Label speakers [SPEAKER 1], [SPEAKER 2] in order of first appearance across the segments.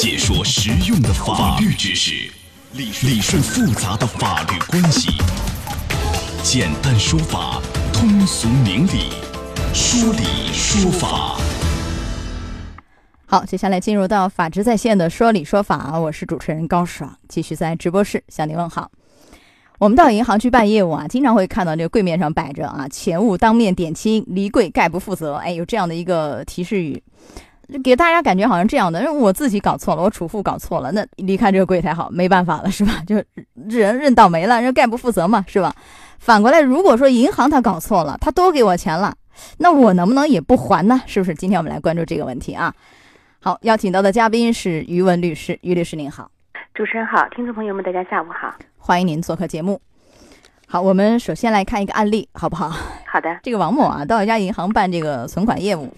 [SPEAKER 1] 解说实用的法律知识，理理顺复杂的法律关系，简单说法，通俗明理，说理说法。
[SPEAKER 2] 好，接下来进入到法治在线的说理说法，我是主持人高爽，继续在直播室向您问好。我们到银行去办业务啊，经常会看到这个柜面上摆着啊“钱物当面点清，离柜概不负责”，哎，有这样的一个提示语，给大家感觉好像这样的，我自己搞错了，我储户搞错了，那离开这个柜台好，没办法了，是吧？就人认倒霉了，人概不负责嘛，是吧？反过来，如果说银行他搞错了，他多给我钱了，那我能不能也不还呢？是不是？今天我们来关注这个问题啊。好，邀请到的嘉宾是于文律师，于律师您好。
[SPEAKER 3] 主持人好，听众朋友们大家下午好，
[SPEAKER 2] 欢迎您做客节目。好，我们首先来看一个案例，好不好？
[SPEAKER 3] 好的。
[SPEAKER 2] 这个王某啊，到一家银行办这个存款业务，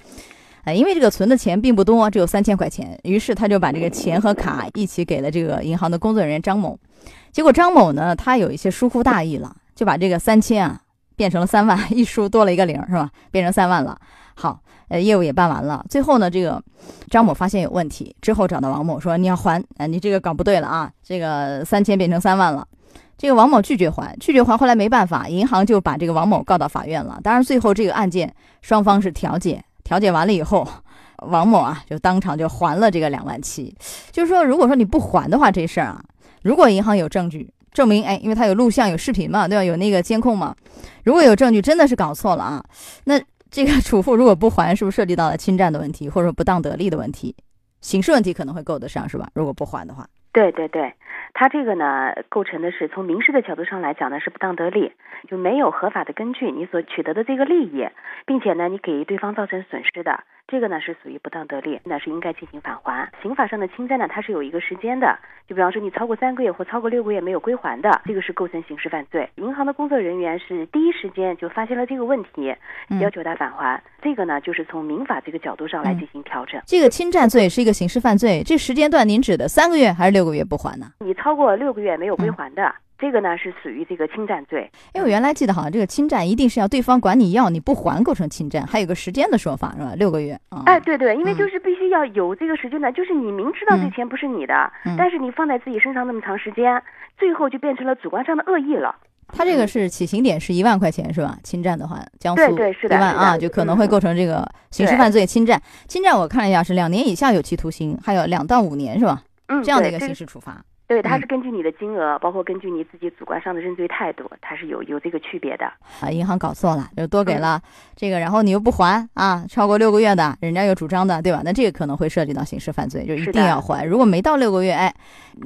[SPEAKER 2] 呃，因为这个存的钱并不多，只有三千块钱，于是他就把这个钱和卡一起给了这个银行的工作人员张某。结果张某呢，他有一些疏忽大意了，就把这个三千啊变成了三万，一输多了一个零，是吧？变成三万了。好，呃，业务也办完了。最后呢，这个张某发现有问题，之后找到王某说：“你要还，你这个搞不对了啊，这个三千变成三万了。”这个王某拒绝还，拒绝还，后来没办法，银行就把这个王某告到法院了。当然，最后这个案件双方是调解，调解完了以后，王某啊就当场就还了这个两万七。就是说，如果说你不还的话，这事儿啊，如果银行有证据证明，哎，因为他有录像、有视频嘛，对吧？有那个监控嘛，如果有证据真的是搞错了啊，那这个储户如果不还，是不是涉及到了侵占的问题，或者说不当得利的问题？刑事问题可能会够得上，是吧？如果不还的话。
[SPEAKER 3] 对对对，他这个呢，构成的是从民事的角度上来讲呢，是不当得利，就没有合法的根据你所取得的这个利益，并且呢，你给对方造成损失的，这个呢是属于不当得利，那是应该进行返还。刑法上的侵占呢，它是有一个时间的，就比方说你超过三个月或超过六个月没有归还的，这个是构成刑事犯罪。银行的工作人员是第一时间就发现了这个问题，要求他返还，这个呢就是从民法这个角度上来进行调整。
[SPEAKER 2] 这个侵占罪是一个刑事犯罪，这时间段您指的三个月还是六？个月不还呢？
[SPEAKER 3] 你超过六个月没有归还的，这个呢是属于这个侵占罪。
[SPEAKER 2] 因为我原来记得好像这个侵占一定是要对方管你要，你不还构成侵占，还有个时间的说法是吧？六个月啊。
[SPEAKER 3] 哎，对对，因为就是必须要有这个时间段，就是你明知道这钱不是你的，但是你放在自己身上那么长时间，最后就变成了主观上的恶意了。
[SPEAKER 2] 他这个是起刑点是一万块钱是吧？侵占的话，江苏
[SPEAKER 3] 对对是的，
[SPEAKER 2] 一万啊，就可能会构成这个刑事犯罪侵占。侵占我看了一下是两年以下有期徒刑，还有两到五年是吧？
[SPEAKER 3] 嗯，
[SPEAKER 2] 这样的一个刑事处罚。
[SPEAKER 3] 对，它是根据你的金额，包括根据你自己主观上的认罪态度，它是有有这个区别的。
[SPEAKER 2] 啊，银行搞错了，就多给了这个，然后你又不还啊，超过六个月的，人家有主张的，对吧？那这个可能会涉及到刑事犯罪，就一定要还。如果没到六个月，哎，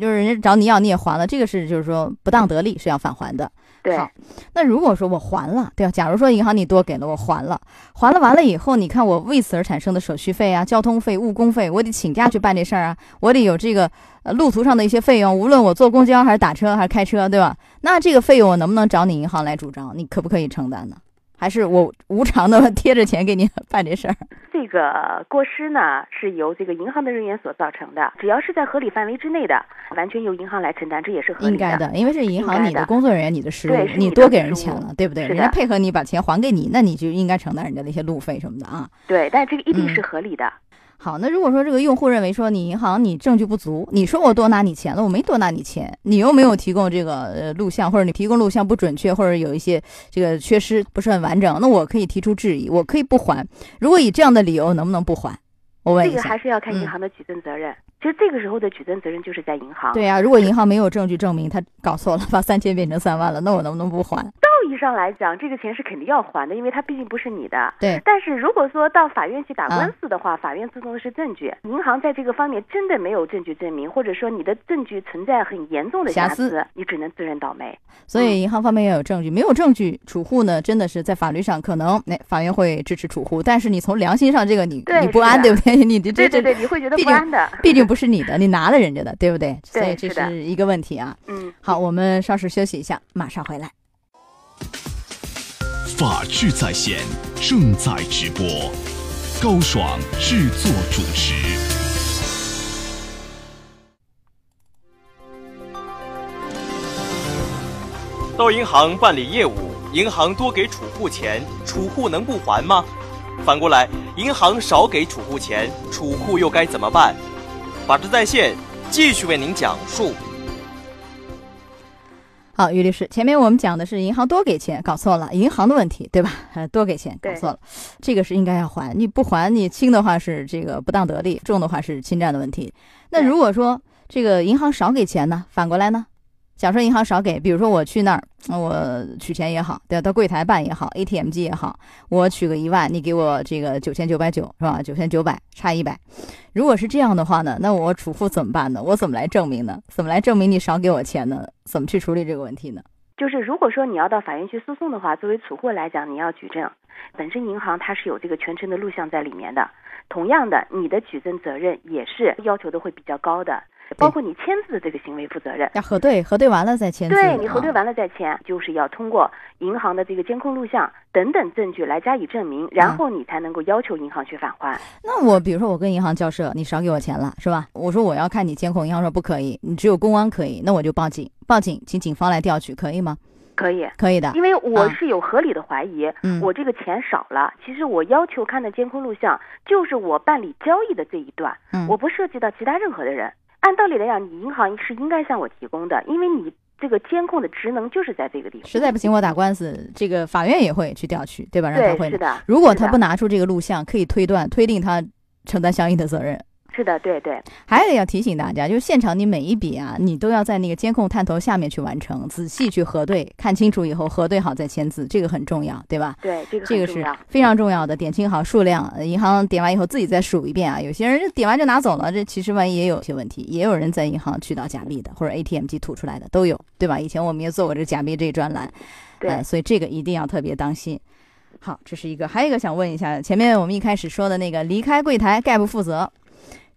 [SPEAKER 2] 就是人家找你要你也还了，这个是就是说不当得利是要返还的。
[SPEAKER 3] 好，
[SPEAKER 2] 那如果说我还了，对吧？假如说银行你多给了我还了，还了完了以后，你看我为此而产生的手续费啊、交通费、误工费，我得请假去办这事儿啊，我得有这个呃路途上的一些费用，无论我坐公交还是打车还是开车，对吧？那这个费用我能不能找你银行来主张？你可不可以承担呢？还是我无偿的贴着钱给你 办这事儿？
[SPEAKER 3] 这个过失呢是由这个银行的人员所造成的，只要是在合理范围之内的，完全由银行来承担，这也是合理的。
[SPEAKER 2] 应该的，因为是银行你
[SPEAKER 3] 的
[SPEAKER 2] 工作人员你的失误，
[SPEAKER 3] 你
[SPEAKER 2] 多给人钱了，对不对？
[SPEAKER 3] 人
[SPEAKER 2] 家配合你把钱还给你，那你就应该承担人家那些路费什么的啊。
[SPEAKER 3] 对，但这个一定是合理的。
[SPEAKER 2] 好，那如果说这个用户认为说你银行你证据不足，你说我多拿你钱了，我没多拿你钱，你又没有提供这个呃录像，或者你提供录像不准确，或者有一些这个缺失不是很完整，那我可以提出质疑，我可以不还。如果以这样的理由，能不能不还？我问
[SPEAKER 3] 一下。这个还是要看银行的举证责任。其实这个时候的举证责任就是在银行。
[SPEAKER 2] 对呀，如果银行没有证据证明他搞错了，把三千变成三万了，那我能不能不还？
[SPEAKER 3] 上来讲，这个钱是肯定要还的，因为它毕竟不是你的。
[SPEAKER 2] 对。
[SPEAKER 3] 但是如果说到法院去打官司的话，法院注重的是证据，银行在这个方面真的没有证据证明，或者说你的证据存在很严重的瑕疵，你只能自认倒霉。
[SPEAKER 2] 所以银行方面要有证据，没有证据，储户呢真的是在法律上可能，那法院会支持储户，但是你从良心上这个你你不安，对不对？你这这
[SPEAKER 3] 对对对，你会觉得不安的，
[SPEAKER 2] 毕竟不是你的，你拿。拿了人家的，对不对？
[SPEAKER 3] 所
[SPEAKER 2] 以这是一个问题啊。
[SPEAKER 3] 嗯，
[SPEAKER 2] 好，我们稍事休息一下，马上回来。
[SPEAKER 1] 法治在线正在直播，高爽制作主持。
[SPEAKER 4] 到银行办理业务，银行多给储户钱，储户能不还吗？反过来，银行少给储户钱，储户又该怎么办？法治在线继续为您讲述。
[SPEAKER 2] 好，于律师，前面我们讲的是银行多给钱，搞错了，银行的问题，对吧？呃，多给钱，搞错了，这个是应该要还，你不还，你轻的话是这个不当得利，重的话是侵占的问题。那如果说这个银行少给钱呢？反过来呢？假设银行少给，比如说我去那儿，我取钱也好，对吧？到柜台办也好，ATM 机也好，我取个一万，你给我这个九千九百九，是吧？九千九百差一百，如果是这样的话呢，那我储户怎么办呢？我怎么来证明呢？怎么来证明你少给我钱呢？怎么去处理这个问题呢？
[SPEAKER 3] 就是如果说你要到法院去诉讼的话，作为储户来讲，你要举证，本身银行它是有这个全程的录像在里面的，同样的，你的举证责任也是要求的会比较高的。包括你签字的这个行为负责任，
[SPEAKER 2] 要核对，核对完了再签字。
[SPEAKER 3] 对你核对完了再签，就是要通过银行的这个监控录像等等证据来加以证明，然后你才能够要求银行去返还。
[SPEAKER 2] 那我比如说我跟银行交涉，你少给我钱了，是吧？我说我要看你监控，银行说不可以，你只有公安可以，那我就报警，报警请警方来调取，可以吗？
[SPEAKER 3] 可以，
[SPEAKER 2] 可以的，
[SPEAKER 3] 因为我是有合理的怀疑，我这个钱少了，其实我要求看的监控录像就是我办理交易的这一段，我不涉及到其他任何的人。按道理来讲，你银行是应该向我提供的，因为你这个监控的职能就是在这个地方。
[SPEAKER 2] 实在不行，我打官司，这个法院也会去调取，对吧？让他会。
[SPEAKER 3] 是的。
[SPEAKER 2] 如果他不拿出这个录像，可以推断、推定他承担相应的责任。
[SPEAKER 3] 是的，对对。
[SPEAKER 2] 还有要提醒大家，就是现场你每一笔啊，你都要在那个监控探头下面去完成，仔细去核对，看清楚以后核对好再签字，这个很重要，对吧？
[SPEAKER 3] 对，这
[SPEAKER 2] 个这个是非常重要的，点清好数量，银行点完以后自己再数一遍啊。有些人点完就拿走了，这其实万一也有些问题，也有人在银行取到假币的，或者 ATM 机吐出来的都有，对吧？以前我们也做过这假币这一专栏，
[SPEAKER 3] 对，
[SPEAKER 2] 所以这个一定要特别当心。好，这是一个，还有一个想问一下，前面我们一开始说的那个离开柜台概不负责。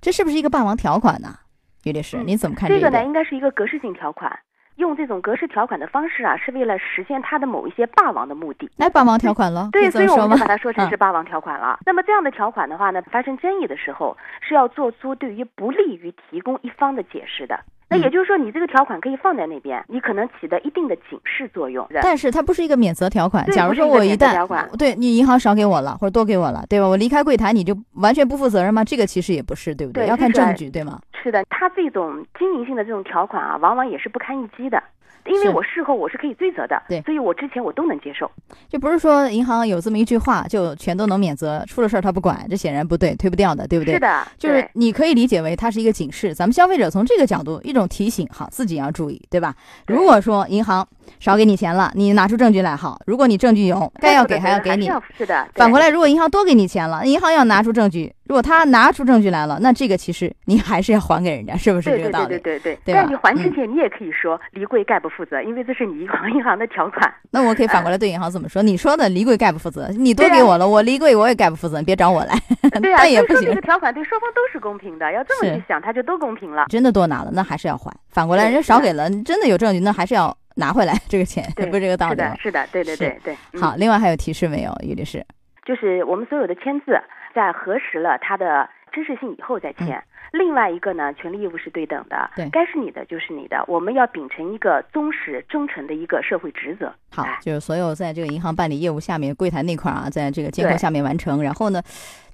[SPEAKER 2] 这是不是一个霸王条款呢，于律师？你怎么看
[SPEAKER 3] 这
[SPEAKER 2] 个
[SPEAKER 3] 呢？应该是一个格式性条款，用这种格式条款的方式啊，是为了实现它的某一些霸王的目的。
[SPEAKER 2] 那霸王条款了，
[SPEAKER 3] 对，所以我们就把它说 成是霸王条款了。那么这样的条款的话呢，发生争议的时候是要做出对于不利于提供一方的解释的。那也就是说，你这个条款可以放在那边，你可能起到一定的警示作用。
[SPEAKER 2] 但是它不是一个免责条款。假如说我一旦对你银行少给我了，或者多给我了，对吧？我离开柜台，你就完全不负责任吗？这个其实也不是，对不
[SPEAKER 3] 对？
[SPEAKER 2] 要看证据，对吗？
[SPEAKER 3] 是的，它这种经营性的这种条款啊，往往也是不堪一击的。因为我事后我是可以追责的，
[SPEAKER 2] 对，
[SPEAKER 3] 所以我之前我都能接受，
[SPEAKER 2] 就不是说银行有这么一句话就全都能免责，出了事儿他不管，这显然不对，推不掉的，对不对？
[SPEAKER 3] 是的，
[SPEAKER 2] 就是你可以理解为它是一个警示，咱们消费者从这个角度一种提醒，好，自己要注意，对吧？如果说银行少给你钱了，你拿出证据来，好，如果你证据有，该要给还要给你，
[SPEAKER 3] 是的。
[SPEAKER 2] 反过来，如果银行多给你钱了，银行要拿出证据。如果他拿出证据来了，那这个其实你还是要还给人家，是不是这个道
[SPEAKER 3] 理？对对对
[SPEAKER 2] 对
[SPEAKER 3] 对。但你还之前，你也可以说离柜概不负责，因为这是你银行银行的条款。
[SPEAKER 2] 那我可以反过来对银行怎么说：你说的离柜概不负责，你多给我了，我离柜我也概不负责，你别找我来。
[SPEAKER 3] 对啊，
[SPEAKER 2] 但也不行。
[SPEAKER 3] 这个条款对双方都是公平的，要这么去想，他就都公平了。
[SPEAKER 2] 真的多拿了，那还是要还。反过来，人家少给了，真的有证据，那还是要拿回来这个钱，不是这个道理。
[SPEAKER 3] 是的，是的，对对对对。
[SPEAKER 2] 好，另外还有提示没有，于律师？
[SPEAKER 3] 就是我们所有的签字，在核实了他的。真实性以后再签。另外一个呢，权利义务是对等的，
[SPEAKER 2] 对，
[SPEAKER 3] 该是你的就是你的。我们要秉承一个忠实忠诚的一个社会职责。
[SPEAKER 2] 好，就是所有在这个银行办理业务下面柜台那块啊，在这个监控下面完成。然后呢，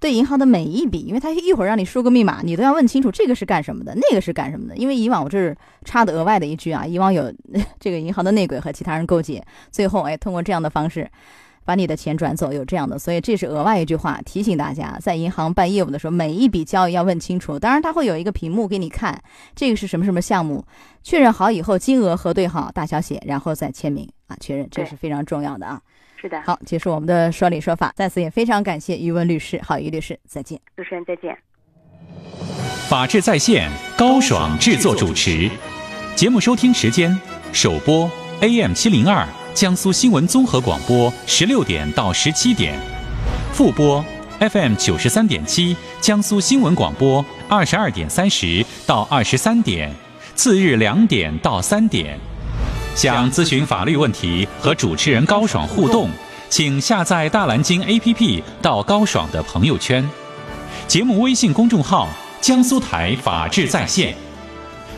[SPEAKER 2] 对银行的每一笔，因为他一会儿让你输个密码，你都要问清楚这个是干什么的，那个是干什么的。因为以往我这是插的额外的一句啊，以往有 这个银行的内鬼和其他人勾结，最后哎通过这样的方式。把你的钱转走，有这样的，所以这是额外一句话提醒大家，在银行办业务的时候，每一笔交易要问清楚。当然，它会有一个屏幕给你看，这个是什么什么项目，确认好以后，金额核对好，大小写，然后再签名啊，确认，这是非常重要的啊。
[SPEAKER 3] 是的。
[SPEAKER 2] 好，结束我们的说理说法，在此也非常感谢于文律师，好，于律师，再见。
[SPEAKER 3] 主持人再见。
[SPEAKER 1] 法治在线，高爽制作主持，节目收听时间：首播 AM 七零二。江苏新闻综合广播十六点到十七点，复播 FM 九十三点七，江苏新闻广播二十二点三十到二十三点，次日两点到三点。想咨询法律问题和主持人高爽互动，请下载大蓝鲸 APP 到高爽的朋友圈，节目微信公众号江苏台法治在线。